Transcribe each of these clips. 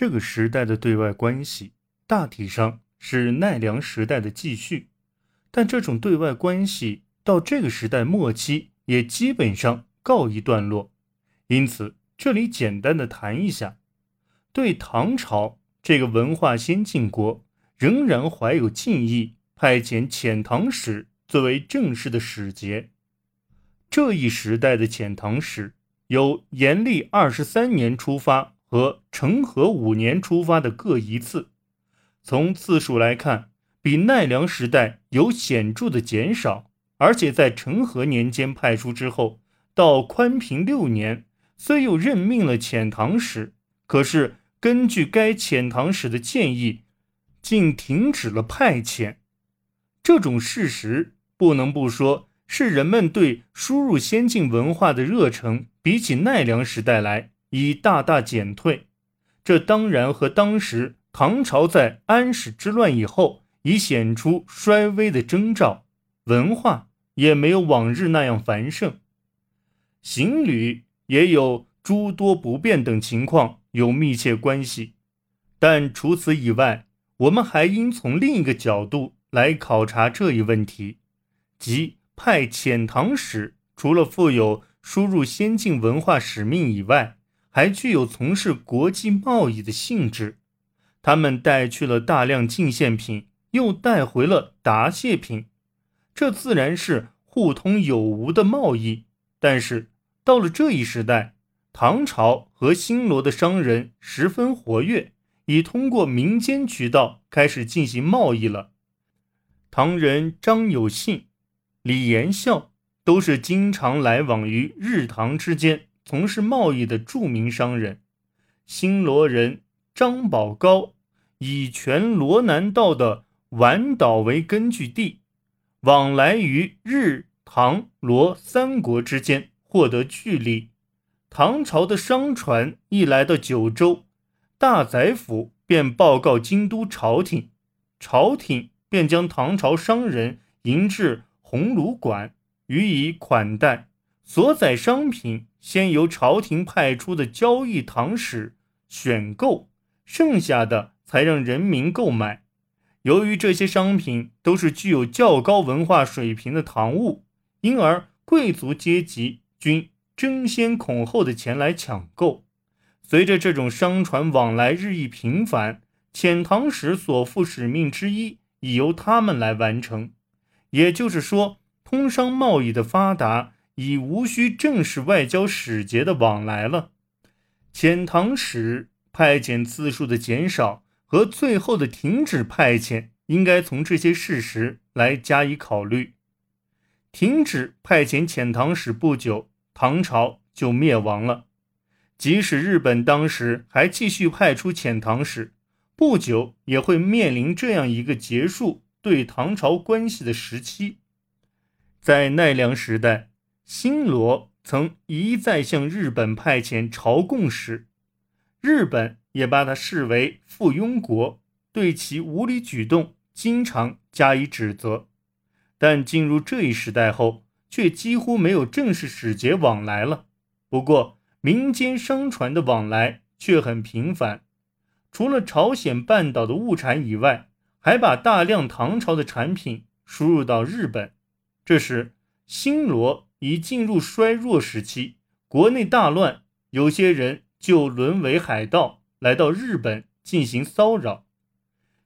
这个时代的对外关系大体上是奈良时代的继续，但这种对外关系到这个时代末期也基本上告一段落。因此，这里简单的谈一下，对唐朝这个文化先进国仍然怀有敬意，派遣遣唐使作为正式的使节。这一时代的遣唐使由延历二十三年出发。和成和五年出发的各一次，从次数来看，比奈良时代有显著的减少。而且在成和年间派出之后，到宽平六年，虽又任命了遣唐使，可是根据该遣唐使的建议，竟停止了派遣。这种事实不能不说是人们对输入先进文化的热诚，比起奈良时代来。已大大减退，这当然和当时唐朝在安史之乱以后已显出衰微的征兆，文化也没有往日那样繁盛，行旅也有诸多不便等情况有密切关系。但除此以外，我们还应从另一个角度来考察这一问题，即派遣唐使除了负有输入先进文化使命以外，还具有从事国际贸易的性质，他们带去了大量进献品，又带回了答谢品，这自然是互通有无的贸易。但是到了这一时代，唐朝和新罗的商人十分活跃，已通过民间渠道开始进行贸易了。唐人张有信、李延孝都是经常来往于日唐之间。从事贸易的著名商人，新罗人张宝高以全罗南道的宛岛为根据地，往来于日、唐、罗三国之间，获得巨利。唐朝的商船一来到九州，大宰府便报告京都朝廷，朝廷便将唐朝商人迎至鸿胪馆，予以款待，所载商品。先由朝廷派出的交易堂使选购，剩下的才让人民购买。由于这些商品都是具有较高文化水平的唐物，因而贵族阶级均争先恐后的前来抢购。随着这种商船往来日益频繁，遣唐使所负使命之一已由他们来完成。也就是说，通商贸易的发达。已无需正式外交使节的往来了。遣唐使派遣次数的减少和最后的停止派遣，应该从这些事实来加以考虑。停止派遣遣唐使不久，唐朝就灭亡了。即使日本当时还继续派出遣唐使，不久也会面临这样一个结束对唐朝关系的时期。在奈良时代。新罗曾一再向日本派遣朝贡使，日本也把他视为附庸国，对其无理举动经常加以指责。但进入这一时代后，却几乎没有正式使节往来了。不过，民间商船的往来却很频繁，除了朝鲜半岛的物产以外，还把大量唐朝的产品输入到日本。这时，新罗。已进入衰弱时期，国内大乱，有些人就沦为海盗，来到日本进行骚扰。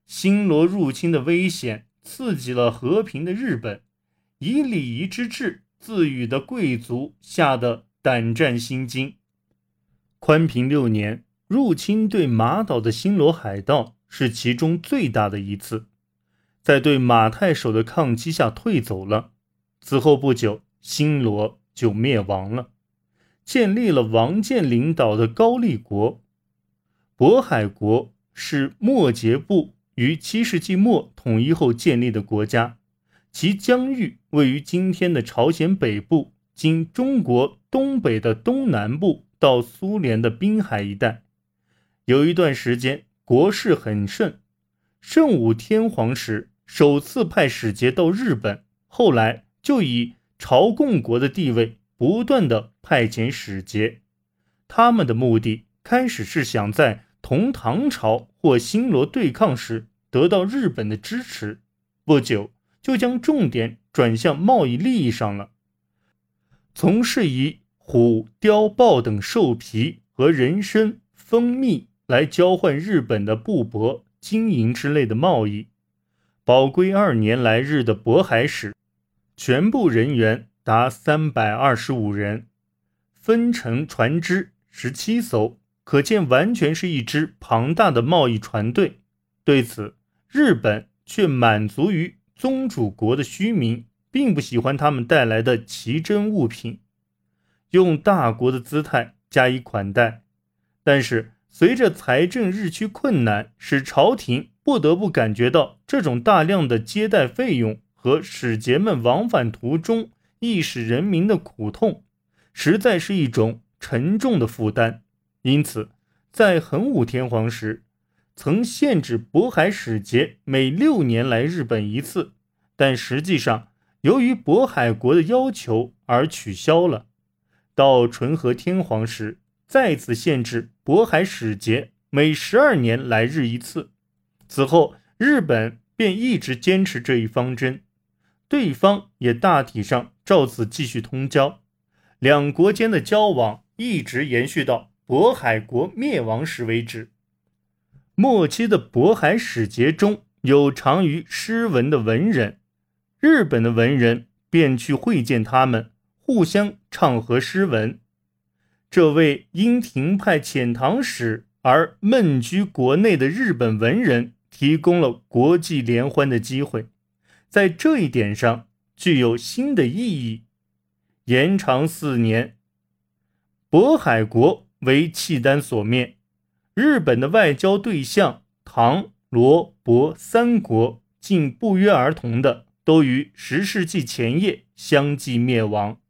新罗入侵的危险刺激了和平的日本，以礼仪之治自诩的贵族吓得胆战心惊。宽平六年，入侵对马岛的新罗海盗是其中最大的一次，在对马太守的抗击下退走了。此后不久。新罗就灭亡了，建立了王建领导的高丽国。渤海国是末节部于七世纪末统一后建立的国家，其疆域位于今天的朝鲜北部，经中国东北的东南部到苏联的滨海一带。有一段时间国势很盛，圣武天皇时首次派使节到日本，后来就以。朝贡国的地位不断的派遣使节，他们的目的开始是想在同唐朝或新罗对抗时得到日本的支持，不久就将重点转向贸易利益上了，从事以虎、貂、豹等兽皮和人参、蜂蜜来交换日本的布帛、金银之类的贸易。宝龟二年来日的渤海使，全部人员达三百二十五人，分乘船只十七艘。可见，完全是一支庞大的贸易船队。对此，日本却满足于宗主国的虚名，并不喜欢他们带来的奇珍物品，用大国的姿态加以款待。但是，随着财政日趋困难，使朝廷不得不感觉到这种大量的接待费用和使节们往返途中亦使人民的苦痛，实在是一种沉重的负担。因此，在桓武天皇时，曾限制渤海使节每六年来日本一次，但实际上由于渤海国的要求而取消了。到纯和天皇时，再次限制渤海使节每十二年来日一次。此后，日本便一直坚持这一方针，对方也大体上照此继续通交，两国间的交往一直延续到。渤海国灭亡时为止。末期的渤海使节中有长于诗文的文人，日本的文人便去会见他们，互相唱和诗文。这位因廷派遣唐使而闷居国内的日本文人，提供了国际联欢的机会，在这一点上具有新的意义。延长四年，渤海国。为契丹所灭，日本的外交对象唐、罗、伯三国竟不约而同的都于十世纪前夜相继灭亡。